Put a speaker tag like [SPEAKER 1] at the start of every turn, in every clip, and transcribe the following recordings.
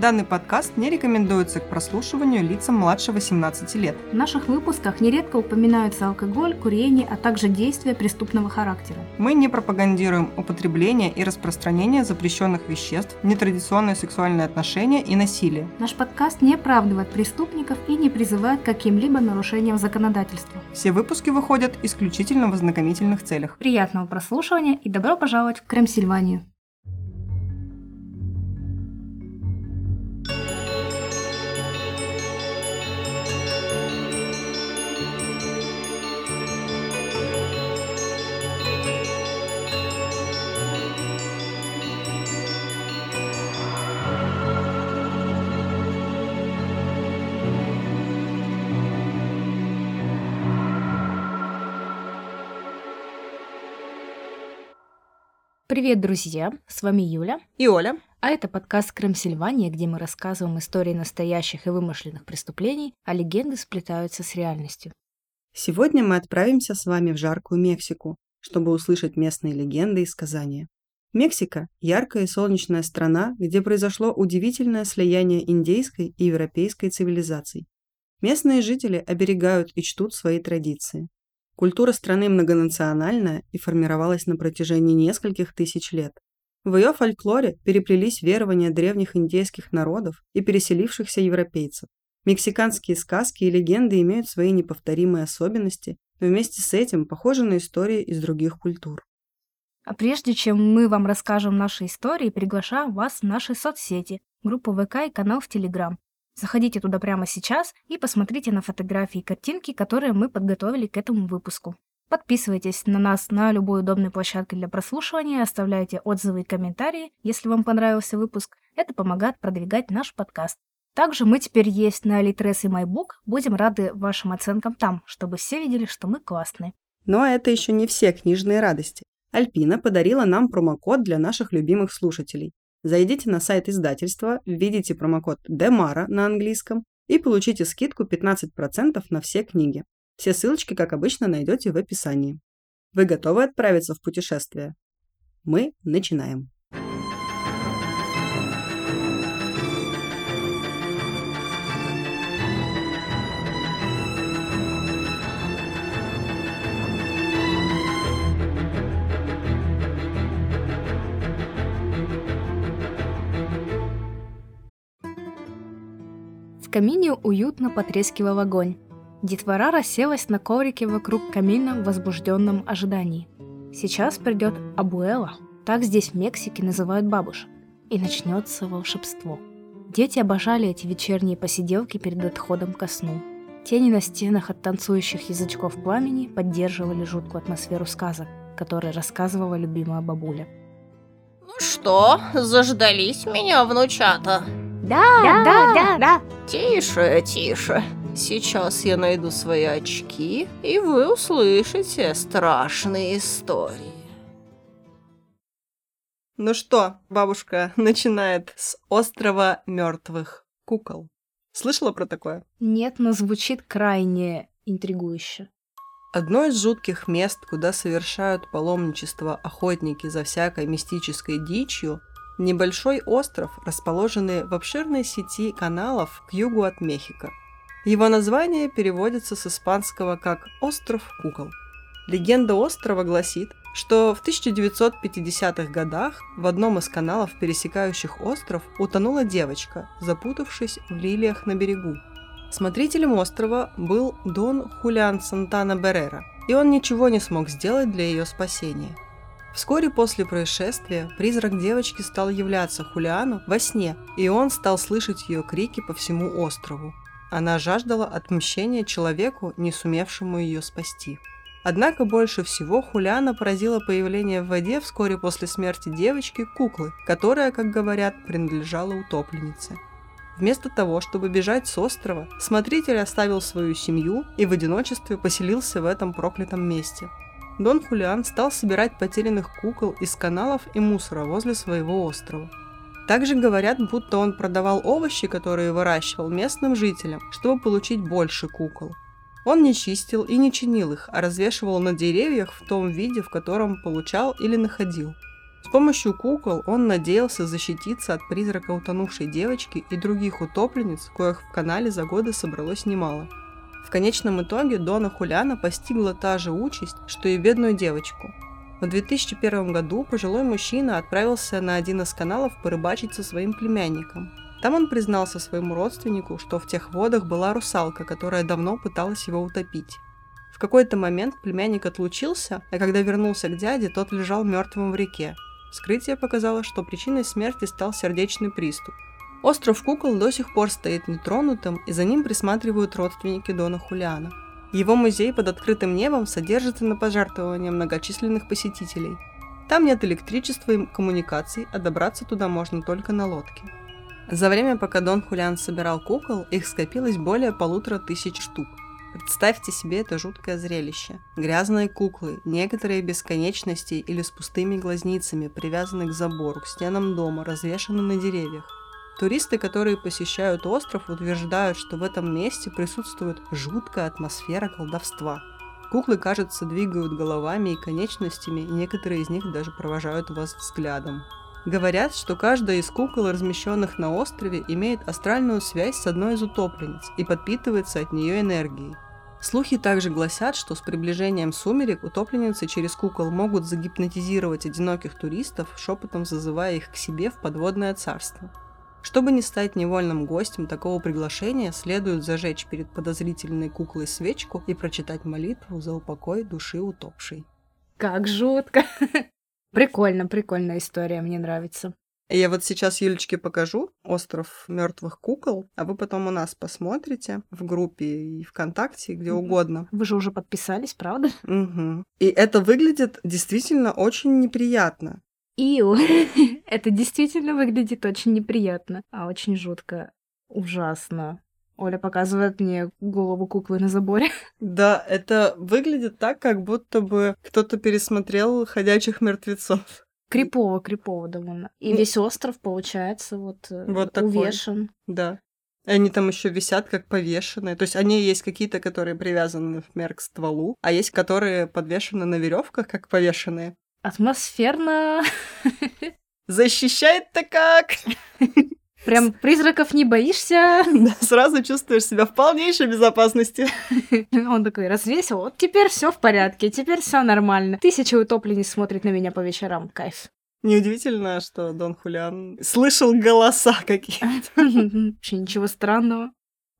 [SPEAKER 1] Данный подкаст не рекомендуется к прослушиванию лицам младше 18 лет.
[SPEAKER 2] В наших выпусках нередко упоминаются алкоголь, курение, а также действия преступного характера.
[SPEAKER 1] Мы не пропагандируем употребление и распространение запрещенных веществ, нетрадиционные сексуальные отношения и насилие.
[SPEAKER 2] Наш подкаст не оправдывает преступников и не призывает к каким-либо нарушениям законодательства.
[SPEAKER 1] Все выпуски выходят исключительно в ознакомительных целях.
[SPEAKER 2] Приятного прослушивания и добро пожаловать в Кремсильванию. Привет, друзья! С вами Юля
[SPEAKER 1] и Оля.
[SPEAKER 2] А это подкаст «Крым Сильвания», где мы рассказываем истории настоящих и вымышленных преступлений, а легенды сплетаются с реальностью.
[SPEAKER 1] Сегодня мы отправимся с вами в жаркую Мексику, чтобы услышать местные легенды и сказания. Мексика – яркая и солнечная страна, где произошло удивительное слияние индейской и европейской цивилизаций. Местные жители оберегают и чтут свои традиции. Культура страны многонациональная и формировалась на протяжении нескольких тысяч лет. В ее фольклоре переплелись верования древних индейских народов и переселившихся европейцев. Мексиканские сказки и легенды имеют свои неповторимые особенности, но вместе с этим похожи на истории из других культур.
[SPEAKER 2] А прежде чем мы вам расскажем наши истории, приглашаем вас в наши соцсети, группу ВК и канал в Телеграм. Заходите туда прямо сейчас и посмотрите на фотографии и картинки, которые мы подготовили к этому выпуску. Подписывайтесь на нас на любой удобной площадке для прослушивания, оставляйте отзывы и комментарии, если вам понравился выпуск. Это помогает продвигать наш подкаст. Также мы теперь есть на Litres и MyBook. Будем рады вашим оценкам там, чтобы все видели, что мы классные.
[SPEAKER 1] Но это еще не все книжные радости. Альпина подарила нам промокод для наших любимых слушателей. Зайдите на сайт издательства, введите промокод DEMARA на английском и получите скидку 15% на все книги. Все ссылочки, как обычно, найдете в описании. Вы готовы отправиться в путешествие? Мы начинаем.
[SPEAKER 2] В камине уютно потрескивал огонь. Детвора расселась на коврике вокруг камина в возбужденном ожидании. Сейчас придет Абуэла, так здесь в Мексике называют бабушек, и начнется волшебство. Дети обожали эти вечерние посиделки перед отходом ко сну. Тени на стенах от танцующих язычков пламени поддерживали жуткую атмосферу сказок, которые рассказывала любимая бабуля.
[SPEAKER 3] «Ну что, заждались меня, внучата?»
[SPEAKER 2] Да, да, да, да, да.
[SPEAKER 3] Тише, тише. Сейчас я найду свои очки, и вы услышите страшные истории.
[SPEAKER 1] Ну что, бабушка начинает с острова мертвых кукол. Слышала про такое?
[SPEAKER 2] Нет, но звучит крайне интригующе.
[SPEAKER 1] Одно из жутких мест, куда совершают паломничество охотники за всякой мистической дичью, Небольшой остров, расположенный в обширной сети каналов к югу от Мехико. Его название переводится с испанского как «Остров кукол». Легенда острова гласит, что в 1950-х годах в одном из каналов, пересекающих остров, утонула девочка, запутавшись в лилиях на берегу. Смотрителем острова был Дон Хулиан Сантана Беррера, и он ничего не смог сделать для ее спасения – Вскоре после происшествия призрак девочки стал являться Хулиану во сне, и он стал слышать ее крики по всему острову. Она жаждала отмщения человеку, не сумевшему ее спасти. Однако больше всего Хулиана поразило появление в воде вскоре после смерти девочки куклы, которая, как говорят, принадлежала утопленнице. Вместо того, чтобы бежать с острова, смотритель оставил свою семью и в одиночестве поселился в этом проклятом месте – Дон Хулиан стал собирать потерянных кукол из каналов и мусора возле своего острова. Также говорят, будто он продавал овощи, которые выращивал местным жителям, чтобы получить больше кукол. Он не чистил и не чинил их, а развешивал на деревьях в том виде, в котором получал или находил. помощью кукол он надеялся защититься от призрака утонувшей девочки и других утопленниц, коих в канале за годы собралось немало. В конечном итоге Дона Хуляна постигла та же участь, что и бедную девочку. В 2001 году пожилой мужчина отправился на один из каналов порыбачить со своим племянником. Там он признался своему родственнику, что в тех водах была русалка, которая давно пыталась его утопить. В какой-то момент племянник отлучился, а когда вернулся к дяде, тот лежал мертвым в реке. Вскрытие показало, что причиной смерти стал сердечный приступ. Остров кукол до сих пор стоит нетронутым, и за ним присматривают родственники Дона Хулиана. Его музей под открытым небом содержится на пожертвования многочисленных посетителей. Там нет электричества и коммуникаций, а добраться туда можно только на лодке. За время, пока Дон Хулиан собирал кукол, их скопилось более полутора тысяч штук. Представьте себе это жуткое зрелище. Грязные куклы, некоторые без конечностей или с пустыми глазницами, привязаны к забору, к стенам дома, развешаны на деревьях. Туристы, которые посещают остров, утверждают, что в этом месте присутствует жуткая атмосфера колдовства. Куклы, кажется, двигают головами и конечностями, и некоторые из них даже провожают вас взглядом. Говорят, что каждая из кукол, размещенных на острове, имеет астральную связь с одной из утопленниц и подпитывается от нее энергией. Слухи также гласят, что с приближением сумерек утопленницы через кукол могут загипнотизировать одиноких туристов, шепотом зазывая их к себе в подводное царство. Чтобы не стать невольным гостем такого приглашения, следует зажечь перед подозрительной куклой свечку и прочитать молитву за упокой души утопшей.
[SPEAKER 2] Как жутко. Прикольно, прикольная история, мне нравится.
[SPEAKER 1] Я вот сейчас Юлечке покажу «Остров мертвых кукол», а вы потом у нас посмотрите в группе и ВКонтакте, где угодно.
[SPEAKER 2] Вы же уже подписались, правда?
[SPEAKER 1] Угу. И это выглядит действительно очень неприятно.
[SPEAKER 2] Иу, это действительно выглядит очень неприятно, а очень жутко. Ужасно. Оля показывает мне голову куклы на заборе.
[SPEAKER 1] Да, это выглядит так, как будто бы кто-то пересмотрел «Ходячих мертвецов».
[SPEAKER 2] Крипово, крипово довольно. И весь остров, получается, вот, э,
[SPEAKER 1] Вот
[SPEAKER 2] увешан.
[SPEAKER 1] такой. Да. Они там еще висят как повешенные. То есть они есть какие-то, которые привязаны, например, к стволу, а есть, которые подвешены на веревках, как повешенные.
[SPEAKER 2] Атмосферно.
[SPEAKER 1] Защищает-то как?
[SPEAKER 2] Прям призраков не боишься.
[SPEAKER 1] Да, сразу чувствуешь себя в полнейшей безопасности.
[SPEAKER 2] Он такой развесил, вот теперь все в порядке, теперь все нормально. Тысяча утопленниц смотрит на меня по вечерам, кайф.
[SPEAKER 1] Неудивительно, что Дон Хулиан слышал голоса какие-то.
[SPEAKER 2] Вообще ничего странного.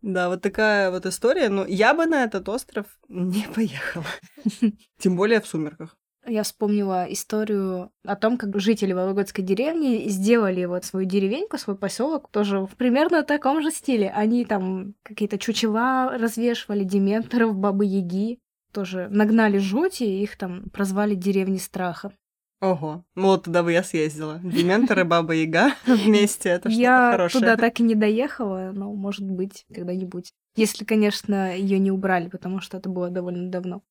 [SPEAKER 1] Да, вот такая вот история. Но я бы на этот остров не поехала. Тем более в сумерках.
[SPEAKER 2] Я вспомнила историю о том, как жители Вологодской деревни сделали вот свою деревеньку, свой поселок тоже в примерно таком же стиле. Они там какие-то чучела развешивали, дементоров, бабы-яги. Тоже нагнали жути, и их там прозвали деревни страха.
[SPEAKER 1] Ого, ну вот туда бы я съездила. Дементоры, Баба Яга вместе, это что-то
[SPEAKER 2] Я
[SPEAKER 1] хорошее.
[SPEAKER 2] туда так и не доехала, но, может быть, когда-нибудь. Если, конечно, ее не убрали, потому что это было довольно давно.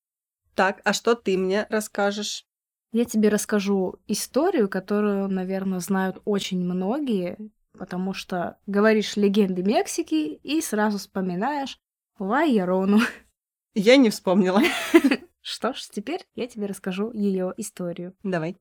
[SPEAKER 1] Так, а что ты мне расскажешь?
[SPEAKER 2] Я тебе расскажу историю, которую, наверное, знают очень многие, потому что говоришь легенды Мексики и сразу вспоминаешь Ла Ярону.
[SPEAKER 1] Я не вспомнила.
[SPEAKER 2] Что ж, теперь я тебе расскажу ее историю.
[SPEAKER 1] Давай.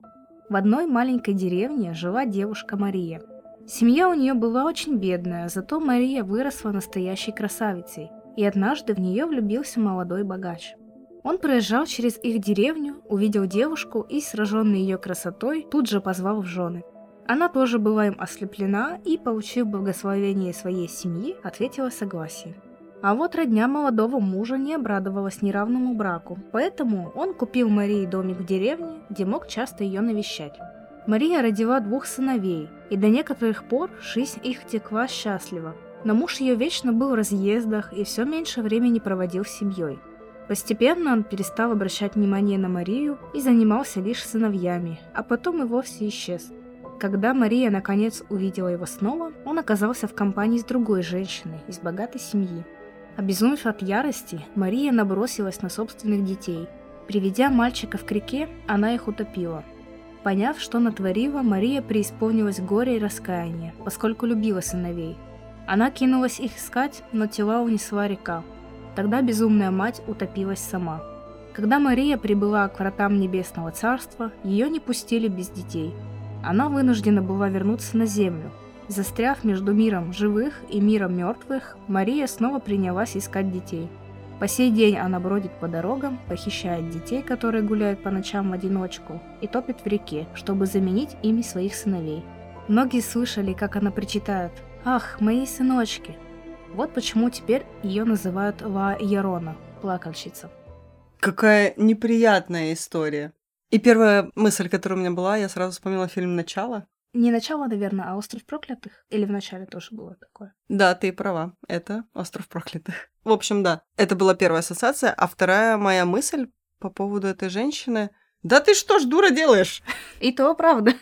[SPEAKER 2] В одной маленькой деревне жила девушка Мария. Семья у нее была очень бедная, зато Мария выросла настоящей красавицей, и однажды в нее влюбился молодой богач. Он проезжал через их деревню, увидел девушку и, сраженный ее красотой, тут же позвал в жены. Она тоже была им ослеплена и, получив благословение своей семьи, ответила согласие. А вот родня молодого мужа не обрадовалась неравному браку, поэтому он купил Марии домик в деревне, где мог часто ее навещать. Мария родила двух сыновей, и до некоторых пор жизнь их текла счастливо. Но муж ее вечно был в разъездах и все меньше времени проводил с семьей. Постепенно он перестал обращать внимание на Марию и занимался лишь сыновьями, а потом и вовсе исчез. Когда Мария наконец увидела его снова, он оказался в компании с другой женщиной из богатой семьи. Обезумев от ярости, Мария набросилась на собственных детей. Приведя мальчиков к реке, она их утопила. Поняв, что натворила, Мария преисполнилась горя и раскаяния, поскольку любила сыновей. Она кинулась их искать, но тела унесла река. Тогда безумная мать утопилась сама. Когда Мария прибыла к вратам Небесного Царства, ее не пустили без детей. Она вынуждена была вернуться на Землю. Застряв между миром живых и миром мертвых, Мария снова принялась искать детей. По сей день она бродит по дорогам, похищает детей, которые гуляют по ночам в одиночку, и топит в реке, чтобы заменить ими своих сыновей. Многие слышали, как она причитает «Ах, мои сыночки!». Вот почему теперь ее называют Ла Ярона, плакальщица.
[SPEAKER 1] Какая неприятная история. И первая мысль, которая у меня была, я сразу вспомнила фильм «Начало».
[SPEAKER 2] Не начало, наверное, а «Остров проклятых»? Или в начале тоже было такое?
[SPEAKER 1] Да, ты права. Это «Остров проклятых». В общем, да, это была первая ассоциация. А вторая моя мысль по поводу этой женщины... Да ты что ж, дура, делаешь?
[SPEAKER 2] И то правда.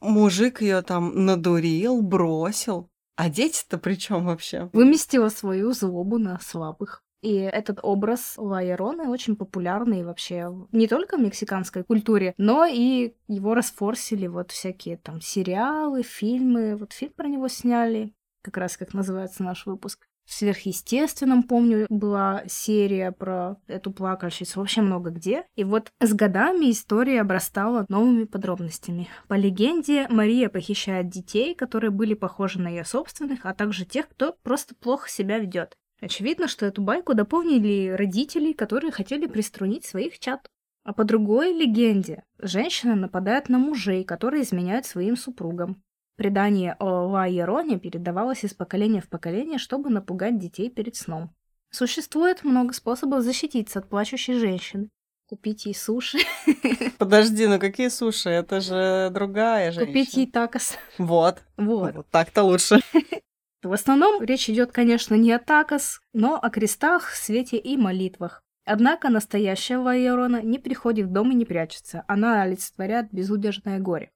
[SPEAKER 1] Мужик ее там надурил, бросил. А дети-то при чем вообще?
[SPEAKER 2] Выместила свою злобу на слабых. И этот образ Лайероны очень популярный вообще не только в мексиканской культуре, но и его расфорсили вот всякие там сериалы, фильмы. Вот фильм про него сняли, как раз как называется наш выпуск. В сверхъестественном, помню, была серия про эту плакальщицу, вообще много где. И вот с годами история обрастала новыми подробностями. По легенде, Мария похищает детей, которые были похожи на ее собственных, а также тех, кто просто плохо себя ведет. Очевидно, что эту байку дополнили родители, которые хотели приструнить своих чад. А по другой легенде, женщина нападает на мужей, которые изменяют своим супругам. Предание о Вайероне передавалось из поколения в поколение, чтобы напугать детей перед сном. Существует много способов защититься от плачущей женщины. Купить ей суши.
[SPEAKER 1] Подожди, ну какие суши? Это же другая женщина.
[SPEAKER 2] Купить ей такос.
[SPEAKER 1] Вот.
[SPEAKER 2] Вот.
[SPEAKER 1] Вот так-то лучше.
[SPEAKER 2] В основном речь идет, конечно, не о такос, но о крестах, свете и молитвах. Однако настоящая Вайерона не приходит в дом и не прячется, она олицетворяет безудержное горе.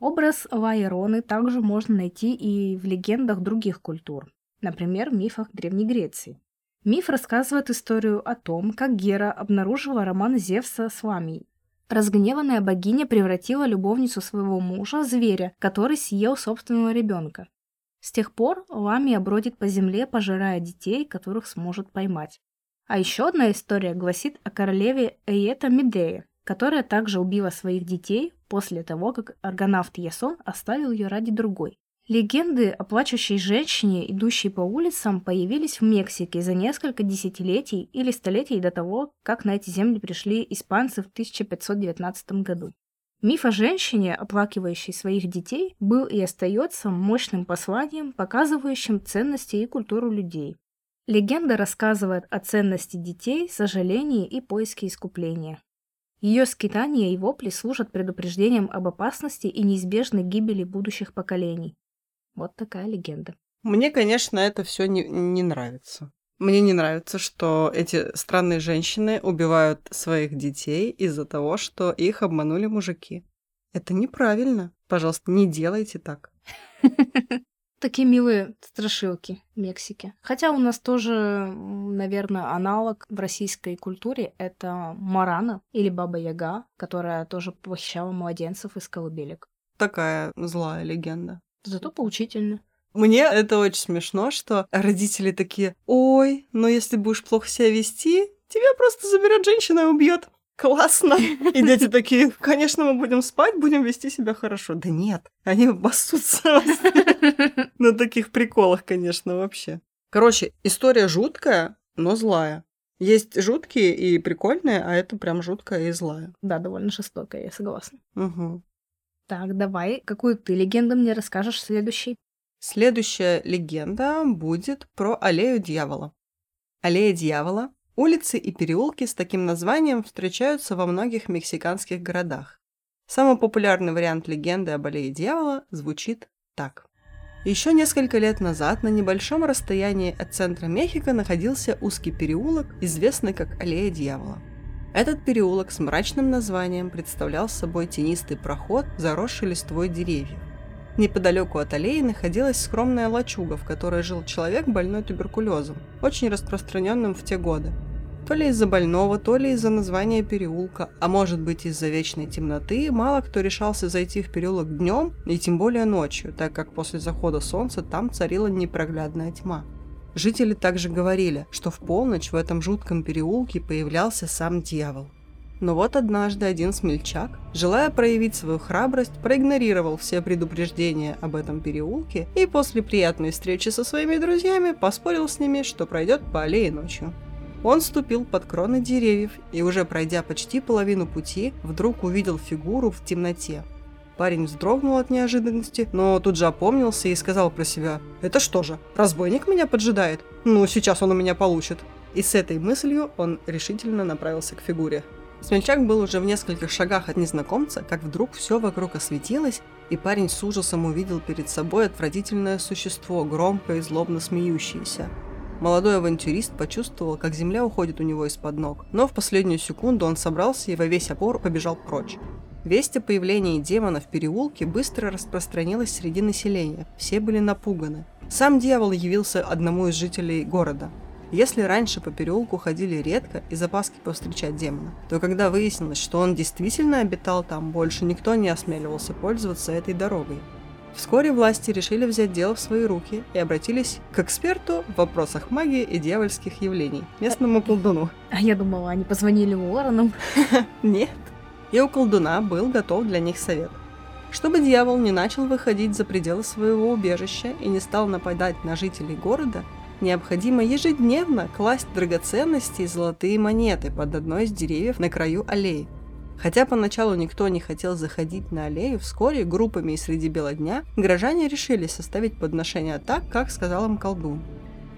[SPEAKER 2] Образ Вайероны также можно найти и в легендах других культур, например, в мифах Древней Греции. Миф рассказывает историю о том, как Гера обнаружила роман Зевса с Ламией. Разгневанная богиня превратила любовницу своего мужа в зверя, который съел собственного ребенка. С тех пор Ламия бродит по земле, пожирая детей, которых сможет поймать. А еще одна история гласит о королеве Эйета Медея, которая также убила своих детей после того, как аргонавт Ясон оставил ее ради другой. Легенды о плачущей женщине, идущей по улицам, появились в Мексике за несколько десятилетий или столетий до того, как на эти земли пришли испанцы в 1519 году. Миф о женщине, оплакивающей своих детей, был и остается мощным посланием, показывающим ценности и культуру людей. Легенда рассказывает о ценности детей, сожалении и поиске искупления. Ее скитания и вопли служат предупреждением об опасности и неизбежной гибели будущих поколений. Вот такая легенда.
[SPEAKER 1] Мне, конечно, это все не, не нравится. Мне не нравится, что эти странные женщины убивают своих детей из-за того, что их обманули мужики. Это неправильно. Пожалуйста, не делайте так.
[SPEAKER 2] Такие милые страшилки в Мексике. Хотя у нас тоже, наверное, аналог в российской культуре — это Марана или Баба Яга, которая тоже похищала младенцев из колыбелек.
[SPEAKER 1] Такая злая легенда.
[SPEAKER 2] Зато поучительно.
[SPEAKER 1] Мне это очень смешно, что родители такие, ой, но если будешь плохо себя вести, тебя просто заберет женщина и убьет. Классно. И дети такие, конечно, мы будем спать, будем вести себя хорошо. Да нет, они басутся на таких приколах, конечно, вообще. Короче, история жуткая, но злая. Есть жуткие и прикольные, а это прям жуткая и злая.
[SPEAKER 2] Да, довольно жестокая, я согласна.
[SPEAKER 1] Угу.
[SPEAKER 2] Так, давай, какую ты легенду мне расскажешь следующий?
[SPEAKER 1] Следующая легенда будет про аллею дьявола. Аллея дьявола – улицы и переулки с таким названием встречаются во многих мексиканских городах. Самый популярный вариант легенды об аллее дьявола звучит так. Еще несколько лет назад на небольшом расстоянии от центра Мехико находился узкий переулок, известный как Аллея Дьявола. Этот переулок с мрачным названием представлял собой тенистый проход, заросший листвой деревьев. Неподалеку от аллеи находилась скромная лачуга, в которой жил человек, больной туберкулезом, очень распространенным в те годы. То ли из-за больного, то ли из-за названия переулка, а может быть из-за вечной темноты, мало кто решался зайти в переулок днем и тем более ночью, так как после захода солнца там царила непроглядная тьма. Жители также говорили, что в полночь в этом жутком переулке появлялся сам дьявол. Но вот однажды один смельчак, желая проявить свою храбрость, проигнорировал все предупреждения об этом переулке и после приятной встречи со своими друзьями поспорил с ними, что пройдет по аллее ночью. Он ступил под кроны деревьев и уже пройдя почти половину пути, вдруг увидел фигуру в темноте. Парень вздрогнул от неожиданности, но тут же опомнился и сказал про себя «Это что же, разбойник меня поджидает? Ну, сейчас он у меня получит». И с этой мыслью он решительно направился к фигуре. Смельчак был уже в нескольких шагах от незнакомца, как вдруг все вокруг осветилось, и парень с ужасом увидел перед собой отвратительное существо, громко и злобно смеющееся. Молодой авантюрист почувствовал, как земля уходит у него из-под ног, но в последнюю секунду он собрался и во весь опор побежал прочь. Весть о появлении демона в переулке быстро распространилась среди населения, все были напуганы. Сам дьявол явился одному из жителей города – если раньше по переулку ходили редко из опаски повстречать демона, то когда выяснилось, что он действительно обитал там, больше никто не осмеливался пользоваться этой дорогой. Вскоре власти решили взять дело в свои руки и обратились к эксперту в вопросах магии и дьявольских явлений, местному колдуну.
[SPEAKER 2] А я думала, они позвонили Уорреном.
[SPEAKER 1] Нет. И у колдуна был готов для них совет. Чтобы дьявол не начал выходить за пределы своего убежища и не стал нападать на жителей города, необходимо ежедневно класть драгоценности и золотые монеты под одной из деревьев на краю аллеи. Хотя поначалу никто не хотел заходить на аллею, вскоре группами и среди бела дня горожане решили составить подношения так, как сказал им колдун.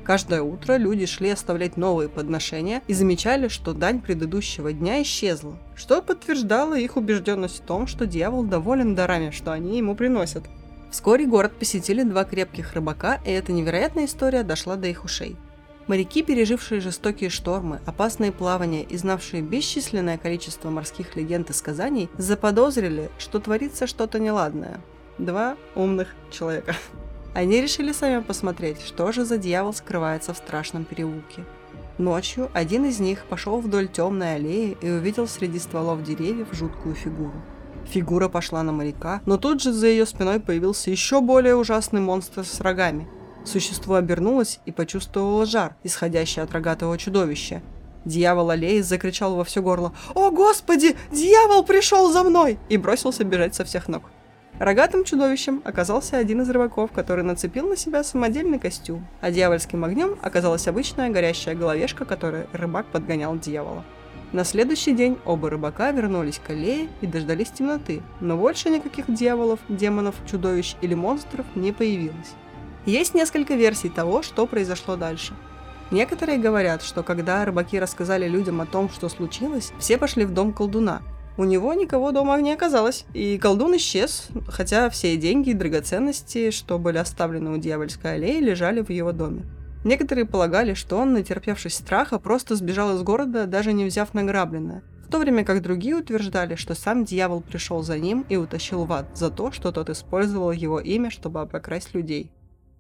[SPEAKER 1] Каждое утро люди шли оставлять новые подношения и замечали, что дань предыдущего дня исчезла, что подтверждало их убежденность в том, что дьявол доволен дарами, что они ему приносят – Вскоре город посетили два крепких рыбака, и эта невероятная история дошла до их ушей. Моряки, пережившие жестокие штормы, опасные плавания и знавшие бесчисленное количество морских легенд и сказаний, заподозрили, что творится что-то неладное. Два умных человека. Они решили сами посмотреть, что же за дьявол скрывается в страшном переулке. Ночью один из них пошел вдоль темной аллеи и увидел среди стволов деревьев жуткую фигуру. Фигура пошла на моряка, но тут же за ее спиной появился еще более ужасный монстр с рогами. Существо обернулось и почувствовало жар, исходящий от рогатого чудовища. Дьявол аллеи закричал во все горло «О, Господи! Дьявол пришел за мной!» и бросился бежать со всех ног. Рогатым чудовищем оказался один из рыбаков, который нацепил на себя самодельный костюм, а дьявольским огнем оказалась обычная горящая головешка, которой рыбак подгонял дьявола. На следующий день оба рыбака вернулись к аллее и дождались темноты, но больше никаких дьяволов, демонов, чудовищ или монстров не появилось. Есть несколько версий того, что произошло дальше. Некоторые говорят, что когда рыбаки рассказали людям о том, что случилось, все пошли в дом колдуна. У него никого дома не оказалось, и колдун исчез, хотя все деньги и драгоценности, что были оставлены у дьявольской аллеи, лежали в его доме. Некоторые полагали, что он, натерпевшись страха, просто сбежал из города, даже не взяв награбленное, в то время как другие утверждали, что сам дьявол пришел за ним и утащил в ад за то, что тот использовал его имя, чтобы обокрасть людей.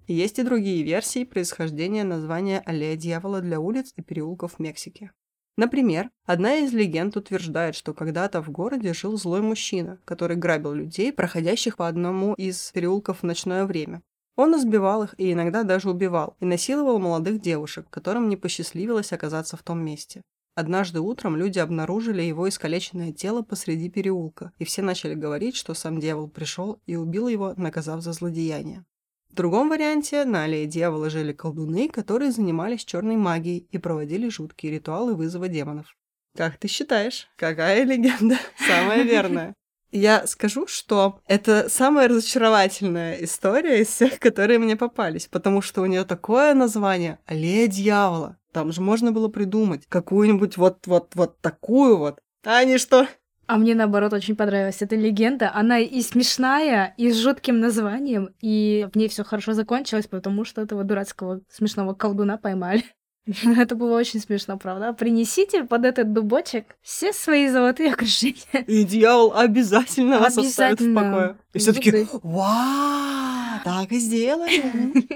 [SPEAKER 1] есть и другие версии происхождения названия аллея дьявола для улиц и переулков в Мексике. Например, одна из легенд утверждает, что когда-то в городе жил злой мужчина, который грабил людей, проходящих по одному из переулков в ночное время. Он избивал их и иногда даже убивал, и насиловал молодых девушек, которым не посчастливилось оказаться в том месте. Однажды утром люди обнаружили его искалеченное тело посреди переулка, и все начали говорить, что сам дьявол пришел и убил его, наказав за злодеяние. В другом варианте на аллее дьявола жили колдуны, которые занимались черной магией и проводили жуткие ритуалы вызова демонов. Как ты считаешь, какая легенда самая верная? Я скажу, что это самая разочаровательная история из всех, которые мне попались, потому что у нее такое название «Аллея дьявола». Там же можно было придумать какую-нибудь вот-вот-вот такую вот. А они что?
[SPEAKER 2] А мне, наоборот, очень понравилась эта легенда. Она и смешная, и с жутким названием, и в ней все хорошо закончилось, потому что этого дурацкого смешного колдуна поймали. Это было очень смешно, правда? Принесите под этот дубочек все свои золотые украшения.
[SPEAKER 1] И дьявол обязательно вас оставит в покое. И все таки вау, так и сделаем.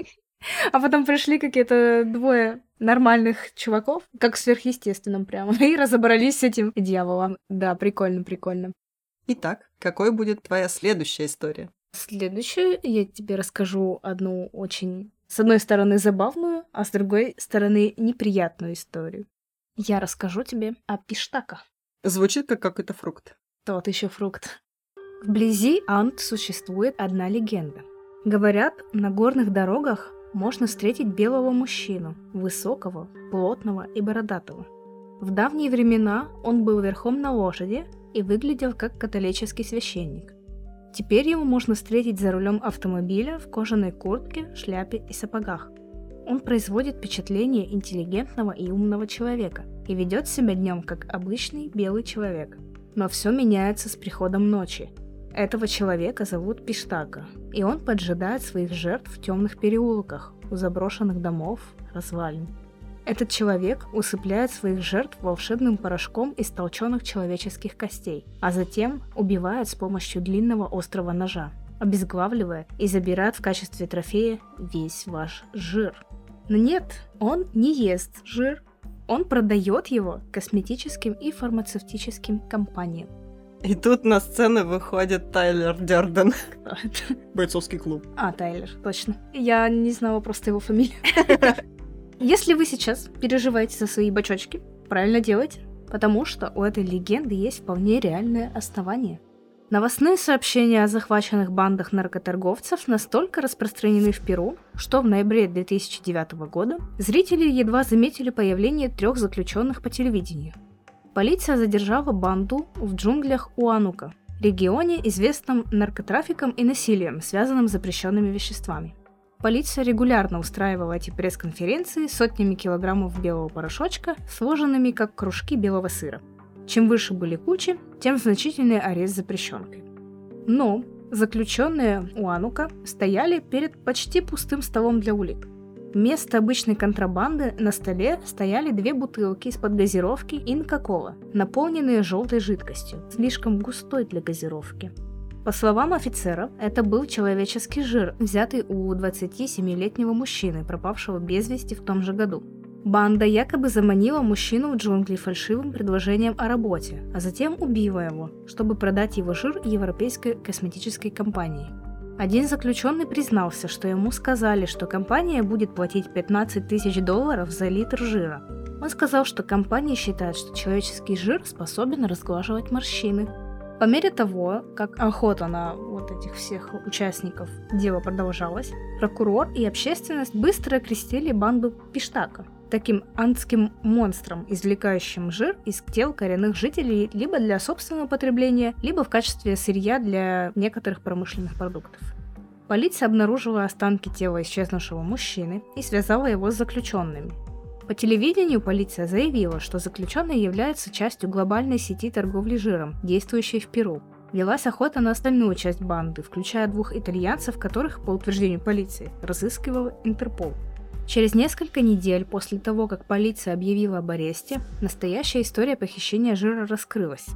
[SPEAKER 2] А потом пришли какие-то двое нормальных чуваков, как сверхъестественным прямо, и разобрались с этим дьяволом. Да, прикольно, прикольно.
[SPEAKER 1] Итак, какой будет твоя следующая история?
[SPEAKER 2] Следующую я тебе расскажу одну очень с одной стороны забавную, а с другой стороны неприятную историю. Я расскажу тебе о Пиштака.
[SPEAKER 1] Звучит как какой-то фрукт.
[SPEAKER 2] Тот еще фрукт. Вблизи Ант существует одна легенда. Говорят, на горных дорогах можно встретить белого мужчину, высокого, плотного и бородатого. В давние времена он был верхом на лошади и выглядел как католический священник. Теперь его можно встретить за рулем автомобиля в кожаной куртке, шляпе и сапогах. Он производит впечатление интеллигентного и умного человека и ведет себя днем как обычный белый человек. Но все меняется с приходом ночи. Этого человека зовут Пиштака, и он поджидает своих жертв в темных переулках, у заброшенных домов, развалин. Этот человек усыпляет своих жертв волшебным порошком из толченых человеческих костей, а затем убивает с помощью длинного острого ножа, обезглавливая и забирает в качестве трофея весь ваш жир. Но нет, он не ест жир, он продает его косметическим и фармацевтическим компаниям.
[SPEAKER 1] И тут на сцену выходит Тайлер Дерден. Бойцовский клуб.
[SPEAKER 2] А, Тайлер, точно. Я не знала просто его фамилию. Если вы сейчас переживаете за свои бочочки, правильно делаете, потому что у этой легенды есть вполне реальное основание. Новостные сообщения о захваченных бандах наркоторговцев настолько распространены в Перу, что в ноябре 2009 года зрители едва заметили появление трех заключенных по телевидению. Полиция задержала банду в джунглях Уанука, регионе, известном наркотрафиком и насилием, связанным с запрещенными веществами. Полиция регулярно устраивала эти пресс-конференции сотнями килограммов белого порошочка, сложенными как кружки белого сыра. Чем выше были кучи, тем значительнее арест запрещенкой. Но заключенные Уанука стояли перед почти пустым столом для улик. Вместо обычной контрабанды на столе стояли две бутылки из-под газировки Инка-Кола, наполненные желтой жидкостью, слишком густой для газировки. По словам офицера, это был человеческий жир, взятый у 27-летнего мужчины, пропавшего без вести в том же году. Банда якобы заманила мужчину в джунгли фальшивым предложением о работе, а затем убила его, чтобы продать его жир европейской косметической компании. Один заключенный признался, что ему сказали, что компания будет платить 15 тысяч долларов за литр жира. Он сказал, что компания считает, что человеческий жир способен разглаживать морщины. По мере того, как охота на вот этих всех участников дела продолжалась, прокурор и общественность быстро окрестили банду Пиштака, таким антским монстром, извлекающим жир из тел коренных жителей либо для собственного потребления, либо в качестве сырья для некоторых промышленных продуктов. Полиция обнаружила останки тела исчезнувшего мужчины и связала его с заключенными, по телевидению полиция заявила, что заключенный является частью глобальной сети торговли жиром, действующей в Перу. Велась охота на остальную часть банды, включая двух итальянцев, которых, по утверждению полиции, разыскивал Интерпол. Через несколько недель после того, как полиция объявила об аресте, настоящая история похищения жира раскрылась.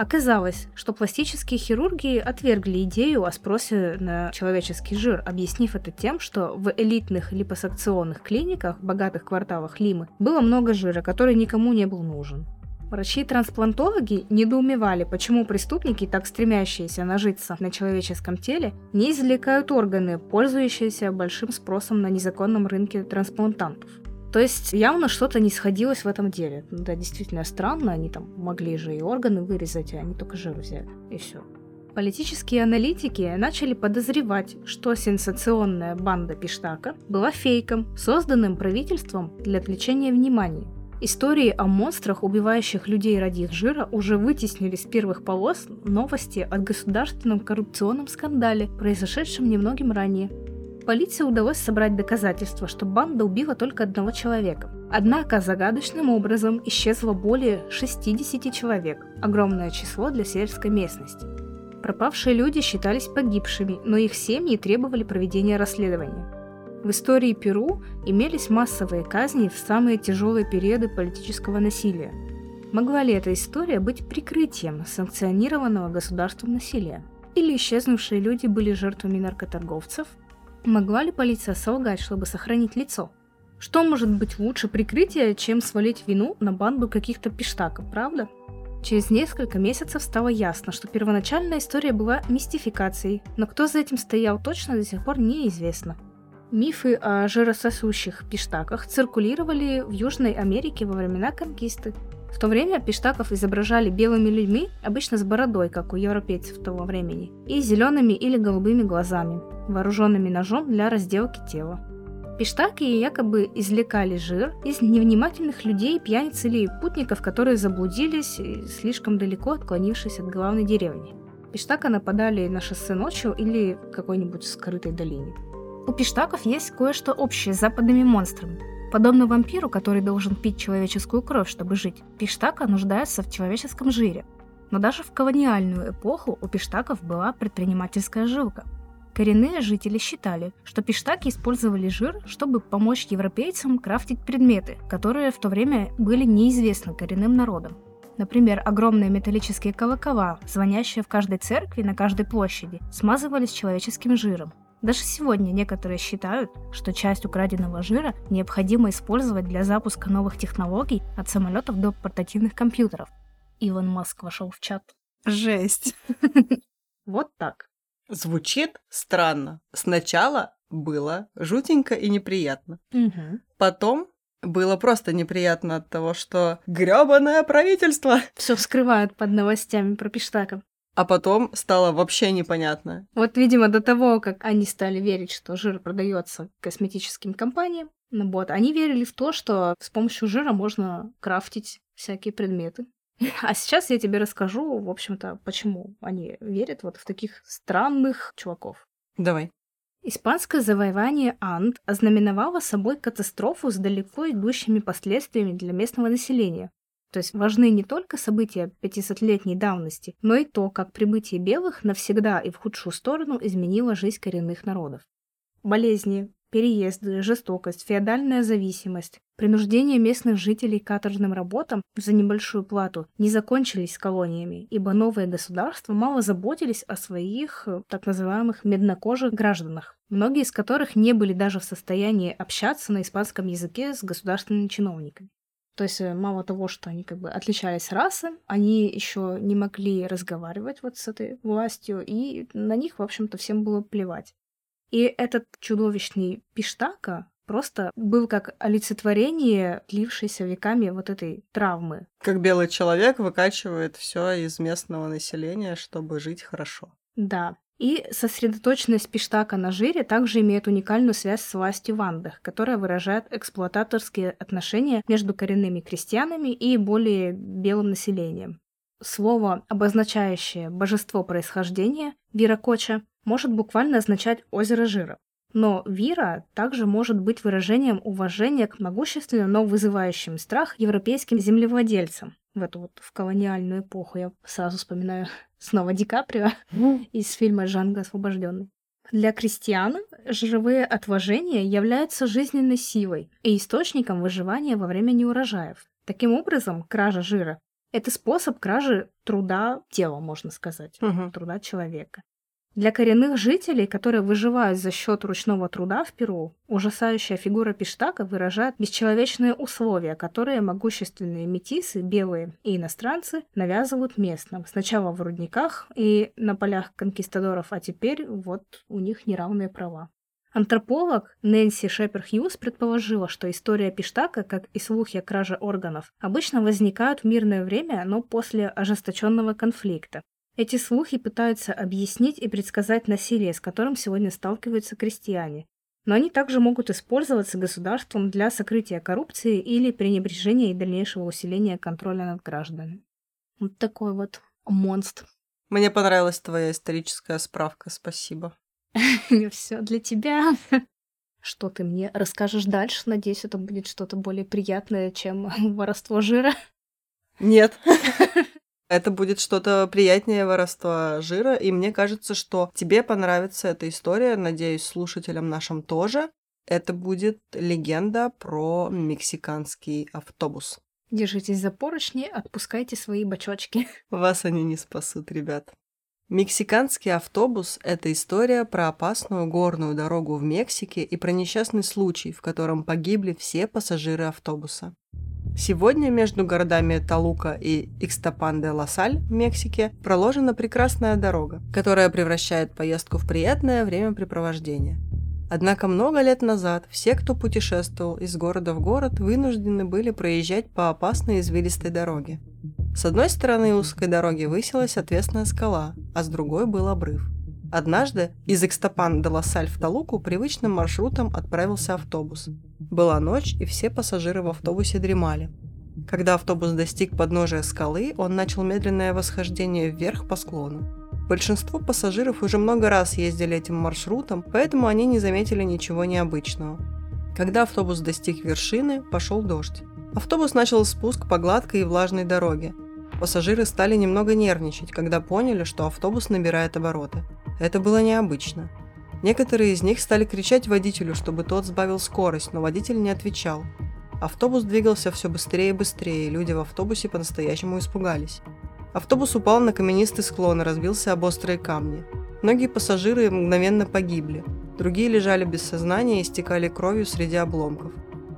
[SPEAKER 2] Оказалось, что пластические хирурги отвергли идею о спросе на человеческий жир, объяснив это тем, что в элитных липосакционных клиниках богатых кварталах Лимы было много жира, который никому не был нужен. Врачи-трансплантологи недоумевали, почему преступники, так стремящиеся нажиться на человеческом теле, не извлекают органы, пользующиеся большим спросом на незаконном рынке трансплантантов. То есть явно что-то не сходилось в этом деле. Да, действительно странно, они там могли же и органы вырезать, а они только жир взяли, и все. Политические аналитики начали подозревать, что сенсационная банда Пиштака была фейком, созданным правительством для отвлечения внимания. Истории о монстрах, убивающих людей ради их жира, уже вытеснили с первых полос новости о государственном коррупционном скандале, произошедшем немногим ранее. Полиции удалось собрать доказательства, что банда убила только одного человека. Однако загадочным образом исчезло более 60 человек, огромное число для сельской местности. Пропавшие люди считались погибшими, но их семьи требовали проведения расследования. В истории Перу имелись массовые казни в самые тяжелые периоды политического насилия. Могла ли эта история быть прикрытием санкционированного государством насилия? Или исчезнувшие люди были жертвами наркоторговцев, Могла ли полиция солгать, чтобы сохранить лицо? Что может быть лучше прикрытия, чем свалить вину на банду каких-то пиштаков, правда? Через несколько месяцев стало ясно, что первоначальная история была мистификацией, но кто за этим стоял точно до сих пор неизвестно. Мифы о жирососущих пиштаках циркулировали в Южной Америке во времена конкисты. В то время пиштаков изображали белыми людьми, обычно с бородой, как у европейцев того времени, и зелеными или голубыми глазами, вооруженными ножом для разделки тела. Пиштаки якобы извлекали жир из невнимательных людей, пьяниц или путников, которые заблудились, слишком далеко отклонившись от главной деревни. Пиштака нападали на шоссе ночью или в какой-нибудь скрытой долине. У пиштаков есть кое-что общее с западными монстрами. Подобно вампиру, который должен пить человеческую кровь, чтобы жить, пиштака нуждается в человеческом жире. Но даже в колониальную эпоху у пиштаков была предпринимательская жилка – Коренные жители считали, что пиштаки использовали жир, чтобы помочь европейцам крафтить предметы, которые в то время были неизвестны коренным народам. Например, огромные металлические колокола, звонящие в каждой церкви на каждой площади, смазывались человеческим жиром. Даже сегодня некоторые считают, что часть украденного жира необходимо использовать для запуска новых технологий от самолетов до портативных компьютеров. Илон Маск вошел в чат.
[SPEAKER 1] Жесть.
[SPEAKER 2] Вот так.
[SPEAKER 1] Звучит странно. Сначала было жутенько и неприятно.
[SPEAKER 2] Угу.
[SPEAKER 1] Потом было просто неприятно от того, что грёбаное правительство.
[SPEAKER 2] Все вскрывают под новостями про пиштаков.
[SPEAKER 1] А потом стало вообще непонятно.
[SPEAKER 2] Вот, видимо, до того, как они стали верить, что жир продается косметическим компаниям, ну вот, они верили в то, что с помощью жира можно крафтить всякие предметы. А сейчас я тебе расскажу, в общем-то, почему они верят вот в таких странных чуваков.
[SPEAKER 1] Давай.
[SPEAKER 2] Испанское завоевание Анд ознаменовало собой катастрофу с далеко идущими последствиями для местного населения. То есть важны не только события 500-летней давности, но и то, как прибытие белых навсегда и в худшую сторону изменило жизнь коренных народов. Болезни, переезды, жестокость, феодальная зависимость, принуждение местных жителей к каторжным работам за небольшую плату не закончились с колониями, ибо новые государства мало заботились о своих э, так называемых меднокожих гражданах, многие из которых не были даже в состоянии общаться на испанском языке с государственными чиновниками. То есть э, мало того, что они как бы отличались расой, они еще не могли разговаривать вот с этой властью, и на них, в общем-то, всем было плевать. И этот чудовищный пиштака просто был как олицетворение, длившейся веками вот этой травмы.
[SPEAKER 1] Как белый человек выкачивает все из местного населения, чтобы жить хорошо.
[SPEAKER 2] Да. И сосредоточенность пиштака на жире также имеет уникальную связь с властью Вандах, которая выражает эксплуататорские отношения между коренными крестьянами и более белым населением. Слово, обозначающее божество происхождения, Виракоча, может буквально означать «озеро жира». Но вира также может быть выражением уважения к могущественным, но вызывающим страх европейским землевладельцам. В эту вот в колониальную эпоху я сразу вспоминаю снова Ди Каприо из фильма «Жанго освобожденный». Для крестьян жировые отложения являются жизненной силой и источником выживания во время неурожаев. Таким образом, кража жира – это способ кражи труда тела, можно сказать,
[SPEAKER 1] Угу.
[SPEAKER 2] труда человека. Для коренных жителей, которые выживают за счет ручного труда в Перу, ужасающая фигура пиштака выражает бесчеловечные условия, которые могущественные метисы, белые и иностранцы, навязывают местным. Сначала в рудниках и на полях конкистадоров, а теперь вот у них неравные права. Антрополог Нэнси Шепер Хьюз предположила, что история Пиштака, как и слухи о краже органов, обычно возникают в мирное время, но после ожесточенного конфликта. Эти слухи пытаются объяснить и предсказать насилие, с которым сегодня сталкиваются крестьяне. Но они также могут использоваться государством для сокрытия коррупции или пренебрежения и дальнейшего усиления контроля над гражданами. Вот такой вот монстр.
[SPEAKER 1] Мне понравилась твоя историческая справка, спасибо.
[SPEAKER 2] Все для тебя. Что ты мне расскажешь дальше? Надеюсь, это будет что-то более приятное, чем воровство жира.
[SPEAKER 1] Нет. Это будет что-то приятнее воровства жира, и мне кажется, что тебе понравится эта история, надеюсь, слушателям нашим тоже. Это будет легенда про мексиканский автобус.
[SPEAKER 2] Держитесь за поручни, отпускайте свои бочочки.
[SPEAKER 1] Вас они не спасут, ребят. Мексиканский автобус – это история про опасную горную дорогу в Мексике и про несчастный случай, в котором погибли все пассажиры автобуса. Сегодня между городами Талука и Икстапан-де-Ласаль в Мексике проложена прекрасная дорога, которая превращает поездку в приятное времяпрепровождение. Однако много лет назад все, кто путешествовал из города в город, вынуждены были проезжать по опасной извилистой дороге. С одной стороны узкой дороги высилась отвесная скала, а с другой был обрыв. Однажды из Экстопан де Лассаль в Талуку привычным маршрутом отправился автобус. Была ночь, и все пассажиры в автобусе дремали. Когда автобус достиг подножия скалы, он начал медленное восхождение вверх по склону. Большинство пассажиров уже много раз ездили этим маршрутом, поэтому они не заметили ничего необычного. Когда автобус достиг вершины, пошел дождь. Автобус начал спуск по гладкой и влажной дороге. Пассажиры стали немного нервничать, когда поняли, что автобус набирает обороты. Это было необычно. Некоторые из них стали кричать водителю, чтобы тот сбавил скорость, но водитель не отвечал. Автобус двигался все быстрее и быстрее, и люди в автобусе по-настоящему испугались. Автобус упал на каменистый склон и разбился об острые камни. Многие пассажиры мгновенно погибли. Другие лежали без сознания и истекали кровью среди обломков.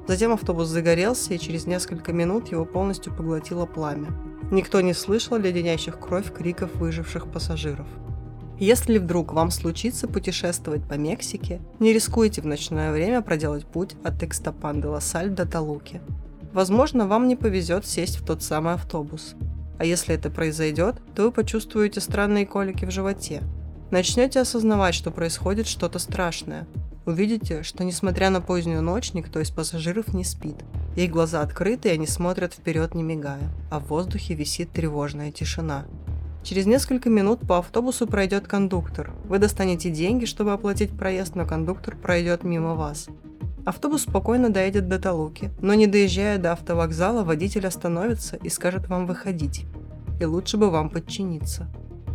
[SPEAKER 1] Затем автобус загорелся, и через несколько минут его полностью поглотило пламя. Никто не слышал леденящих кровь криков выживших пассажиров. Если вдруг вам случится путешествовать по Мексике, не рискуйте в ночное время проделать путь от Экстопан де Лассаль до Талуки. Возможно, вам не повезет сесть в тот самый автобус. А если это произойдет, то вы почувствуете странные колики в животе. Начнете осознавать, что происходит что-то страшное. Увидите, что несмотря на позднюю ночь, никто из пассажиров не спит. Их глаза открыты, и они смотрят вперед, не мигая, а в воздухе висит тревожная тишина. Через несколько минут по автобусу пройдет кондуктор. Вы достанете деньги, чтобы оплатить проезд, но кондуктор пройдет мимо вас. Автобус спокойно доедет до Талуки, но не доезжая до автовокзала, водитель остановится и скажет вам выходить. И лучше бы вам подчиниться.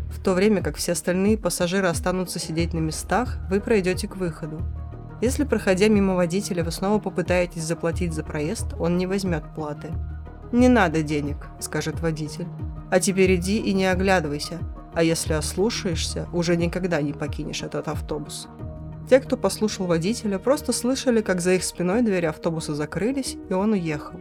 [SPEAKER 1] В то время как все остальные пассажиры останутся сидеть на местах, вы пройдете к выходу. Если, проходя мимо водителя, вы снова попытаетесь заплатить за проезд, он не возьмет платы. «Не надо денег», — скажет водитель. «А теперь иди и не оглядывайся, а если ослушаешься, уже никогда не покинешь этот автобус». Те, кто послушал водителя, просто слышали, как за их спиной двери автобуса закрылись, и он уехал.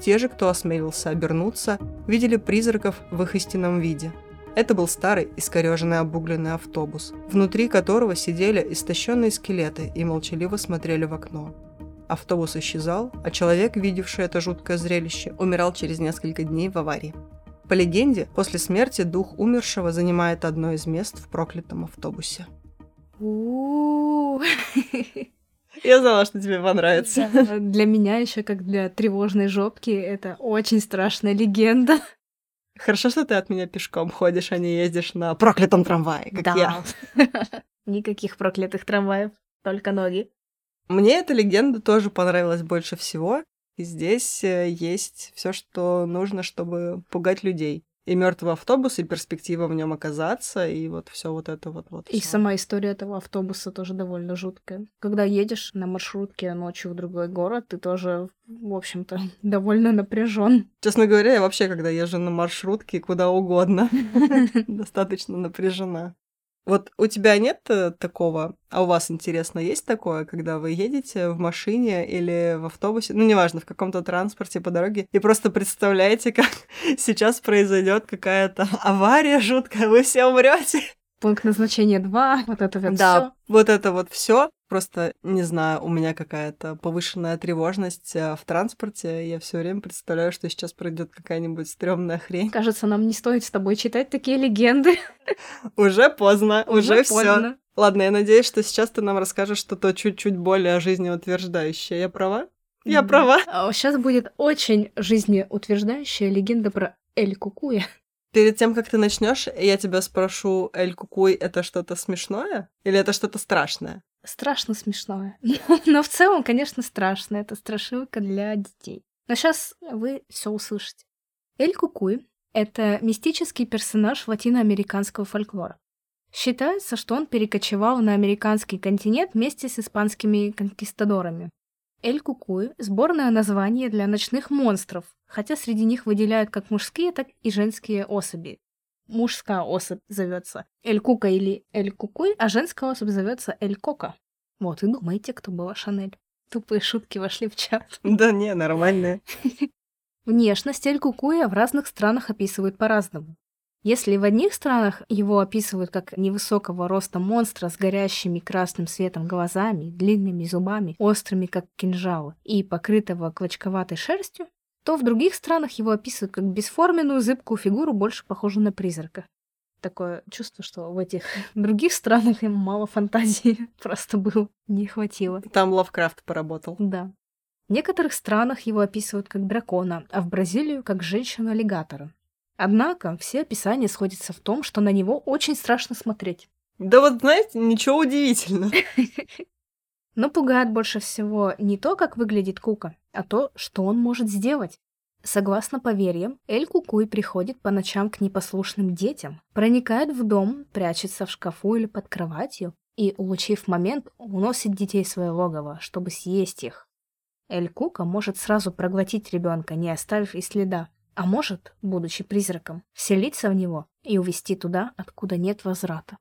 [SPEAKER 1] Те же, кто осмелился обернуться, видели призраков в их истинном виде. Это был старый, искореженный обугленный автобус, внутри которого сидели истощенные скелеты и молчаливо смотрели в окно. Автобус исчезал, а человек, видевший это жуткое зрелище, умирал через несколько дней в аварии. По легенде, после смерти дух умершего занимает одно из мест в проклятом автобусе. Я знала, что тебе понравится.
[SPEAKER 2] Да, Для меня еще как для тревожной жопки это очень страшная легенда.
[SPEAKER 1] Хорошо, что ты от меня пешком ходишь, а не ездишь на проклятом трамвае, как я.
[SPEAKER 2] Никаких проклятых трамваев, только ноги.
[SPEAKER 1] Мне эта легенда тоже понравилась больше всего. И здесь э, есть все, что нужно, чтобы пугать людей. И мертвый автобус, и перспектива в нем оказаться, и вот все вот это вот. вот
[SPEAKER 2] И
[SPEAKER 1] всё.
[SPEAKER 2] сама история этого автобуса тоже довольно жуткая. Когда едешь на маршрутке ночью в другой город, ты тоже, в общем-то, довольно напряжен.
[SPEAKER 1] Честно говоря, я вообще, когда езжу на маршрутке, куда угодно, достаточно напряжена. Вот у тебя нет э, такого, а у вас, интересно, есть такое, когда вы едете в машине или в автобусе, ну, неважно, в каком-то транспорте по дороге, и просто представляете, как сейчас произойдет какая-то авария жуткая, вы все умрете.
[SPEAKER 2] Пункт назначения 2, вот это вот
[SPEAKER 1] Да,
[SPEAKER 2] всё.
[SPEAKER 1] вот это вот все. Просто, не знаю, у меня какая-то повышенная тревожность э, в транспорте. Я все время представляю, что сейчас пройдет какая-нибудь стрёмная хрень.
[SPEAKER 2] Кажется, нам не стоит с тобой читать такие легенды.
[SPEAKER 1] Уже поздно, уже, все.
[SPEAKER 2] поздно.
[SPEAKER 1] Ладно, я надеюсь, что сейчас ты нам расскажешь что-то чуть-чуть более жизнеутверждающее. Я права? Я права.
[SPEAKER 2] Сейчас будет очень жизнеутверждающая легенда про Эль Кукуя.
[SPEAKER 1] Перед тем, как ты начнешь, я тебя спрошу, Эль Кукуй, это что-то смешное? Или это что-то страшное?
[SPEAKER 2] Страшно смешное. Но в целом, конечно, страшно. Это страшилка для детей. Но сейчас вы все услышите. Эль Кукуй — это мистический персонаж латиноамериканского фольклора. Считается, что он перекочевал на американский континент вместе с испанскими конкистадорами. Эль Кукуй — сборное название для ночных монстров, хотя среди них выделяют как мужские, так и женские особи. Мужская особь зовется Эль Кука или Эль Кукуй, а женская особь зовется Эль Кока. Вот и думайте, кто была Шанель. Тупые шутки вошли в чат.
[SPEAKER 1] Да не, нормальное.
[SPEAKER 2] Внешность Эль Кукуя в разных странах описывают по-разному. Если в одних странах его описывают как невысокого роста монстра с горящими красным светом глазами, длинными зубами, острыми как кинжалы и покрытого клочковатой шерстью, то в других странах его описывают как бесформенную зыбкую фигуру, больше похожую на призрака. Такое чувство, что в этих других странах им мало фантазии просто было, не хватило.
[SPEAKER 1] Там Лавкрафт поработал.
[SPEAKER 2] Да. В некоторых странах его описывают как дракона, а в Бразилию как женщину-аллигатора. Однако все описания сходятся в том, что на него очень страшно смотреть.
[SPEAKER 1] Да вот, знаете, ничего удивительного.
[SPEAKER 2] Но пугает больше всего не то, как выглядит Кука, а то, что он может сделать. Согласно поверьям, Эль Кукуй приходит по ночам к непослушным детям, проникает в дом, прячется в шкафу или под кроватью и, улучив момент, уносит детей свое логово, чтобы съесть их. Эль Кука может сразу проглотить ребенка, не оставив и следа, а может, будучи призраком, вселиться в него и увести туда, откуда нет возврата.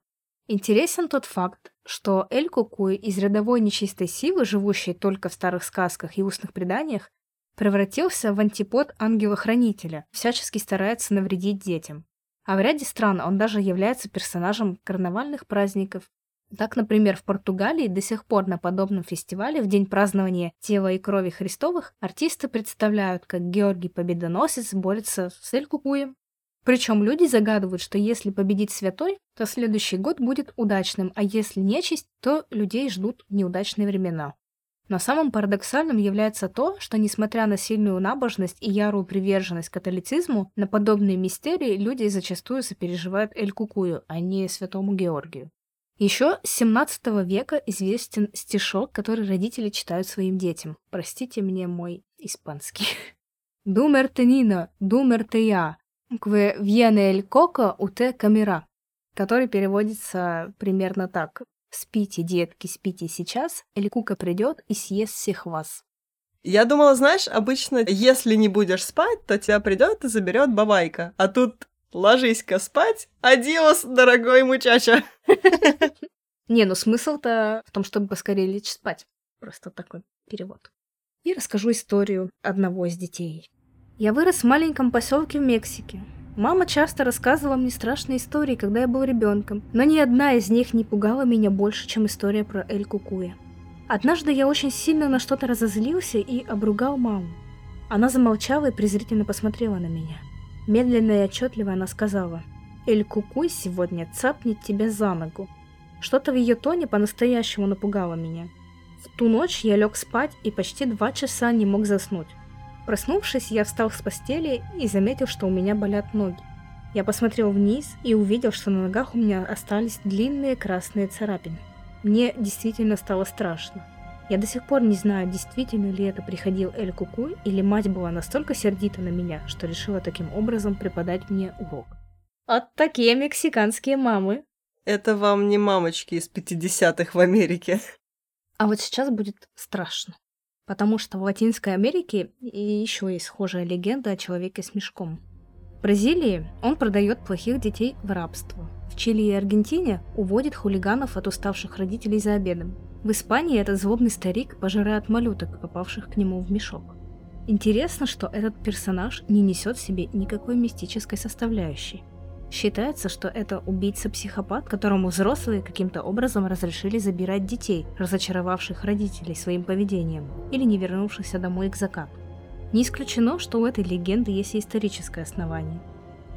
[SPEAKER 2] Интересен тот факт, что Эль Кукуй из рядовой нечистой силы, живущей только в старых сказках и устных преданиях, превратился в антипод ангела-хранителя, всячески старается навредить детям. А в ряде стран он даже является персонажем карнавальных праздников. Так, например, в Португалии до сих пор на подобном фестивале в день празднования тела и крови Христовых артисты представляют, как Георгий Победоносец борется с Эль-Кукуем. Причем люди загадывают, что если победит святой, то следующий год будет удачным, а если нечисть, то людей ждут неудачные времена. Но самым парадоксальным является то, что несмотря на сильную набожность и ярую приверженность католицизму, на подобные мистерии люди зачастую сопереживают Эль-Кукую, а не святому Георгию. Еще с 17 века известен стишок, который родители читают своим детям. Простите мне мой испанский. «Думер тенина, думер те я, Кве вьене эль коко уте камера, который переводится примерно так. «Спите, детки, спите сейчас, или кука придет и съест всех вас».
[SPEAKER 1] Я думала, знаешь, обычно, если не будешь спать, то тебя придет и заберет бабайка. А тут ложись-ка спать, адиос, дорогой мучача.
[SPEAKER 2] Не, ну смысл-то в том, чтобы поскорее лечь спать. Просто такой перевод. И расскажу историю одного из детей. Я вырос в маленьком поселке в Мексике. Мама часто рассказывала мне страшные истории, когда я был ребенком, но ни одна из них не пугала меня больше, чем история про Эль Кукуя. Однажды я очень сильно на что-то разозлился и обругал маму. Она замолчала и презрительно посмотрела на меня. Медленно и отчетливо она сказала, «Эль Кукуй сегодня цапнет тебя за ногу». Что-то в ее тоне по-настоящему напугало меня. В ту ночь я лег спать и почти два часа не мог заснуть. Проснувшись, я встал с постели и заметил, что у меня болят ноги. Я посмотрел вниз и увидел, что на ногах у меня остались длинные красные царапины. Мне действительно стало страшно. Я до сих пор не знаю, действительно ли это приходил Эль Кукуй, или мать была настолько сердита на меня, что решила таким образом преподать мне урок. Вот такие мексиканские мамы.
[SPEAKER 1] Это вам не мамочки из 50-х в Америке.
[SPEAKER 2] А вот сейчас будет страшно. Потому что в Латинской Америке еще есть схожая легенда о человеке с мешком. В Бразилии он продает плохих детей в рабство. В Чили и Аргентине уводит хулиганов от уставших родителей за обедом. В Испании этот злобный старик пожирает малюток, попавших к нему в мешок. Интересно, что этот персонаж не несет в себе никакой мистической составляющей. Считается, что это убийца-психопат, которому взрослые каким-то образом разрешили забирать детей, разочаровавших родителей своим поведением или не вернувшихся домой к закату. Не исключено, что у этой легенды есть и историческое основание.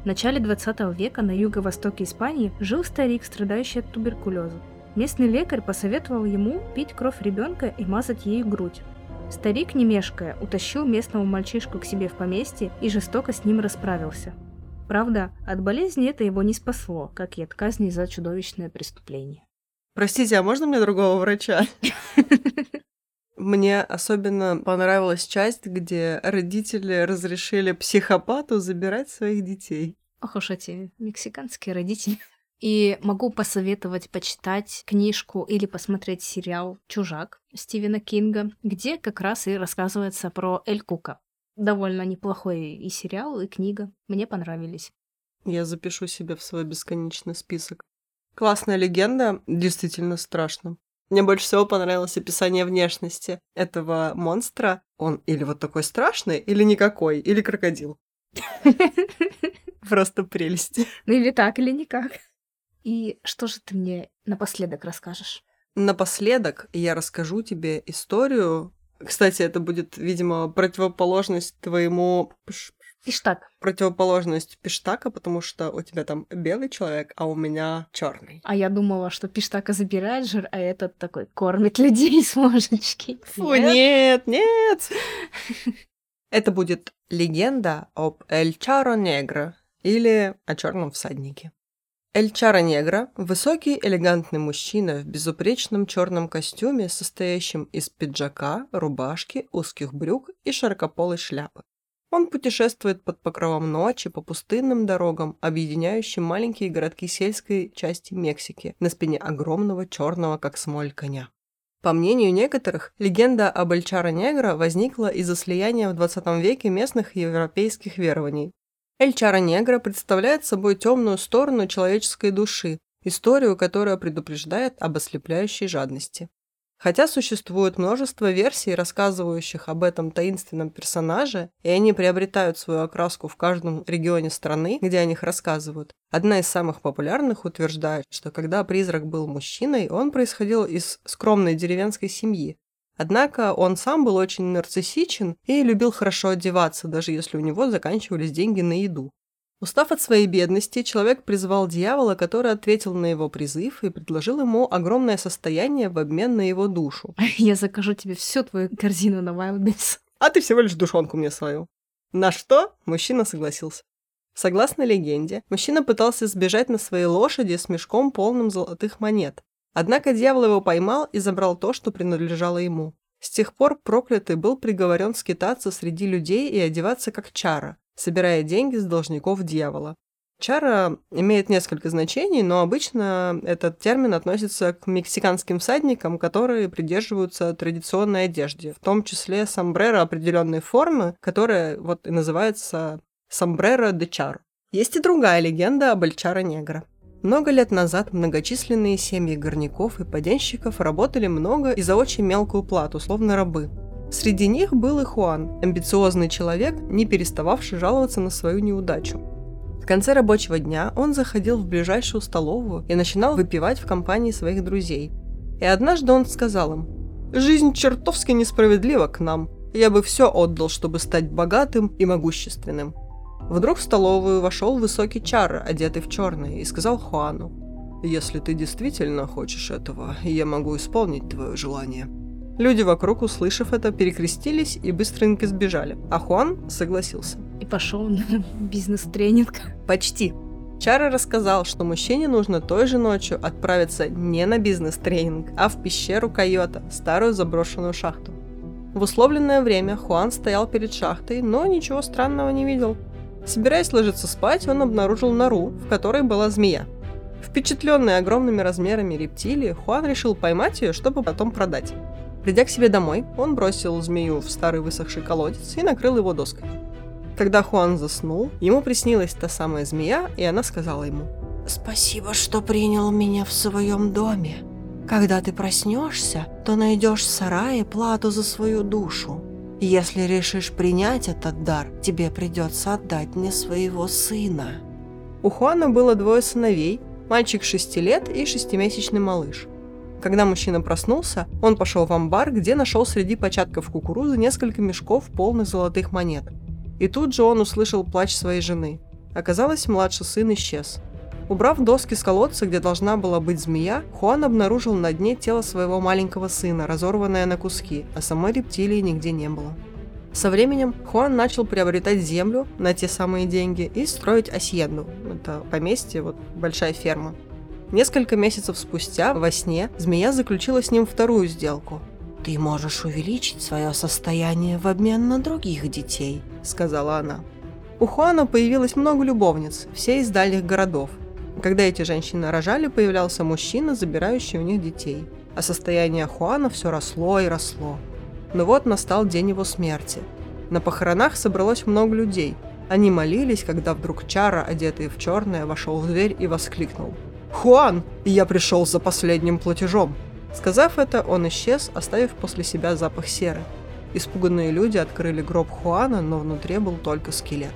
[SPEAKER 2] В начале 20 века на юго-востоке Испании жил старик, страдающий от туберкулеза. Местный лекарь посоветовал ему пить кровь ребенка и мазать ею грудь. Старик, не мешкая, утащил местного мальчишку к себе в поместье и жестоко с ним расправился – Правда, от болезни это его не спасло, как и от казни за чудовищное преступление.
[SPEAKER 1] Простите, а можно мне другого врача? Мне особенно понравилась часть, где родители разрешили психопату забирать своих детей.
[SPEAKER 2] Ох уж эти мексиканские родители. И могу посоветовать почитать книжку или посмотреть сериал «Чужак» Стивена Кинга, где как раз и рассказывается про Эль Кука довольно неплохой и сериал, и книга. Мне понравились.
[SPEAKER 1] Я запишу себе в свой бесконечный список. Классная легенда, действительно страшно. Мне больше всего понравилось описание внешности этого монстра. Он или вот такой страшный, или никакой, или крокодил. Просто прелесть.
[SPEAKER 2] Ну или так, или никак. И что же ты мне напоследок расскажешь?
[SPEAKER 1] Напоследок я расскажу тебе историю. Кстати, это будет, видимо, противоположность твоему
[SPEAKER 2] Пиштак.
[SPEAKER 1] противоположность пиштака, потому что у тебя там белый человек, а у меня черный.
[SPEAKER 2] А я думала, что пиштака забирает жир, а этот такой кормит людей с ложечки.
[SPEAKER 1] Фу, нет, нет. Это будет легенда об Эль Чаро Негро или о черном всаднике. Эль Чаро Негро – высокий, элегантный мужчина в безупречном черном костюме, состоящем из пиджака, рубашки, узких брюк и широкополой шляпы. Он путешествует под покровом ночи по пустынным дорогам, объединяющим маленькие городки сельской части Мексики на спине огромного черного, как смоль, коня. По мнению некоторых, легенда об Эльчаро Негро возникла из-за слияния в 20 веке местных европейских верований. Эльчаро Негро представляет собой темную сторону человеческой души, историю, которая предупреждает об ослепляющей жадности. Хотя существует множество версий, рассказывающих об этом таинственном персонаже, и они приобретают свою окраску в каждом регионе страны, где о них рассказывают. Одна из самых популярных утверждает, что когда призрак был мужчиной, он происходил из скромной деревенской семьи. Однако он сам был очень нарциссичен и любил хорошо одеваться, даже если у него заканчивались деньги на еду. Устав от своей бедности, человек призвал дьявола, который ответил на его призыв и предложил ему огромное состояние в обмен на его душу.
[SPEAKER 2] Я закажу тебе всю твою корзину на Wildberries.
[SPEAKER 1] А ты всего лишь душонку мне свою. На что мужчина согласился. Согласно легенде, мужчина пытался сбежать на своей лошади с мешком полным золотых монет. Однако дьявол его поймал и забрал то, что принадлежало ему. С тех пор проклятый был приговорен скитаться среди людей и одеваться как чара, собирая деньги с должников дьявола. Чара имеет несколько значений, но обычно этот термин относится к мексиканским всадникам, которые придерживаются традиционной одежде, в том числе сомбреро определенной формы, которая вот и называется сомбреро де чар. Есть и другая легенда об Эльчара Негра. Много лет назад многочисленные семьи горняков и поденщиков работали много и за очень мелкую плату, словно рабы. Среди них был и Хуан, амбициозный человек, не перестававший жаловаться на свою неудачу. В конце рабочего дня он заходил в ближайшую столовую и начинал выпивать в компании своих друзей. И однажды он сказал им, «Жизнь чертовски несправедлива к нам. Я бы все отдал, чтобы стать богатым и могущественным». Вдруг в столовую вошел высокий чар, одетый в черное, и сказал Хуану, «Если ты действительно хочешь этого, я могу исполнить твое желание». Люди вокруг, услышав это, перекрестились и быстренько сбежали, а Хуан согласился.
[SPEAKER 2] И пошел на бизнес-тренинг.
[SPEAKER 1] Почти. Чара рассказал, что мужчине нужно той же ночью отправиться не на бизнес-тренинг, а в пещеру Койота, старую заброшенную шахту. В условленное время Хуан стоял перед шахтой, но ничего странного не видел. Собираясь ложиться спать, он обнаружил нору, в которой была змея. Впечатленный огромными размерами рептилии, Хуан решил поймать ее, чтобы потом продать. Придя к себе домой, он бросил змею в старый высохший колодец и накрыл его доской. Когда Хуан заснул, ему приснилась та самая змея, и она сказала ему,
[SPEAKER 3] «Спасибо, что принял меня в своем доме. Когда ты проснешься, то найдешь в сарае плату за свою душу. Если решишь принять этот дар, тебе придется отдать мне своего сына».
[SPEAKER 1] У Хуана было двое сыновей, мальчик 6 лет и шестимесячный малыш. Когда мужчина проснулся, он пошел в амбар, где нашел среди початков кукурузы несколько мешков, полных золотых монет. И тут же он услышал плач своей жены. Оказалось, младший сын исчез. Убрав доски с колодца, где должна была быть змея, Хуан обнаружил на дне тело своего маленького сына, разорванное на куски, а самой рептилии нигде не было. Со временем Хуан начал приобретать землю на те самые деньги и строить асьенду. Это поместье, вот большая ферма. Несколько месяцев спустя, во сне, змея заключила с ним вторую сделку.
[SPEAKER 3] «Ты можешь увеличить свое состояние в обмен на других детей», — сказала она.
[SPEAKER 1] У Хуана появилось много любовниц, все из дальних городов. Когда эти женщины рожали, появлялся мужчина, забирающий у них детей. А состояние Хуана все росло и росло. Но вот настал день его смерти. На похоронах собралось много людей. Они молились, когда вдруг Чара, одетый в черное, вошел в дверь и воскликнул – «Хуан, я пришел за последним платежом!» Сказав это, он исчез, оставив после себя запах серы. Испуганные люди открыли гроб Хуана, но внутри был только скелет.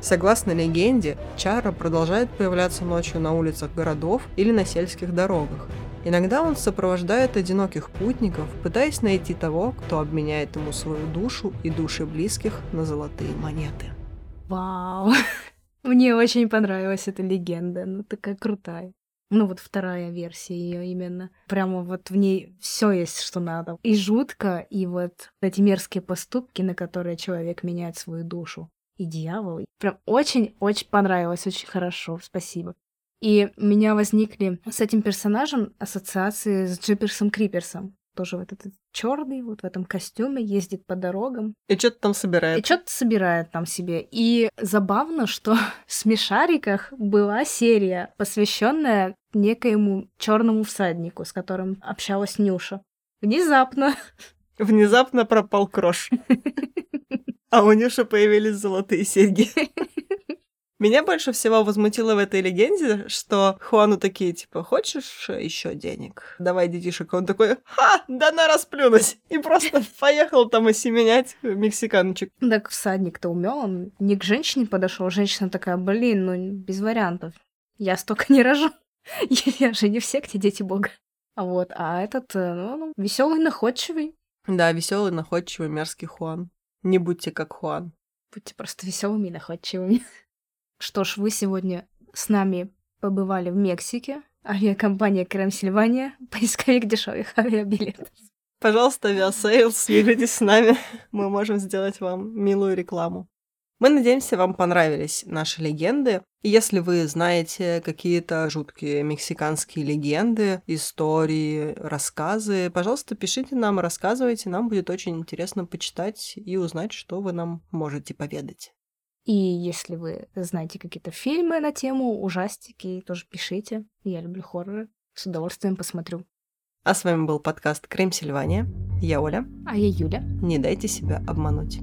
[SPEAKER 1] Согласно легенде, Чара продолжает появляться ночью на улицах городов или на сельских дорогах. Иногда он сопровождает одиноких путников, пытаясь найти того, кто обменяет ему свою душу и души близких на золотые монеты.
[SPEAKER 2] Вау! Мне очень понравилась эта легенда, ну такая крутая. Ну вот вторая версия ее именно. Прямо вот в ней все есть, что надо. И жутко, и вот эти мерзкие поступки, на которые человек меняет свою душу. И дьявол. Прям очень-очень понравилось, очень хорошо, спасибо. И у меня возникли с этим персонажем ассоциации с Джиперсом Криперсом тоже вот этот черный, вот в этом костюме, ездит по дорогам.
[SPEAKER 1] И что-то там собирает.
[SPEAKER 2] И что-то собирает там себе. И забавно, что в смешариках была серия, посвященная некоему черному всаднику, с которым общалась Нюша. Внезапно.
[SPEAKER 1] Внезапно пропал крош. А у Нюши появились золотые серьги. Меня больше всего возмутило в этой легенде, что Хуану такие, типа, хочешь еще денег? Давай детишек. Он такой, ха, да на расплюнуть. И просто поехал там осеменять мексиканчик.
[SPEAKER 2] Так всадник-то умел, он не к женщине подошел. Женщина такая, блин, ну без вариантов. Я столько не рожу. Я же не в секте дети бога. А вот, а этот, э, ну веселый, находчивый.
[SPEAKER 1] Да, веселый, находчивый, мерзкий Хуан. Не будьте как Хуан.
[SPEAKER 2] Будьте просто веселыми и находчивыми. Что ж, вы сегодня с нами побывали в Мексике. Авиакомпания Кримсильвания, поисковик дешевых авиабилетов.
[SPEAKER 1] Пожалуйста, Aviasales, свяжитесь с нами. Мы можем сделать вам милую рекламу. Мы надеемся, вам понравились наши легенды. И если вы знаете какие-то жуткие мексиканские легенды, истории, рассказы, пожалуйста, пишите нам, рассказывайте. Нам будет очень интересно почитать и узнать, что вы нам можете поведать.
[SPEAKER 2] И если вы знаете какие-то фильмы на тему, ужастики, тоже пишите. Я люблю хорроры. С удовольствием посмотрю.
[SPEAKER 1] А с вами был подкаст Крем Сильвания. Я Оля.
[SPEAKER 2] А я Юля.
[SPEAKER 1] Не дайте себя обмануть.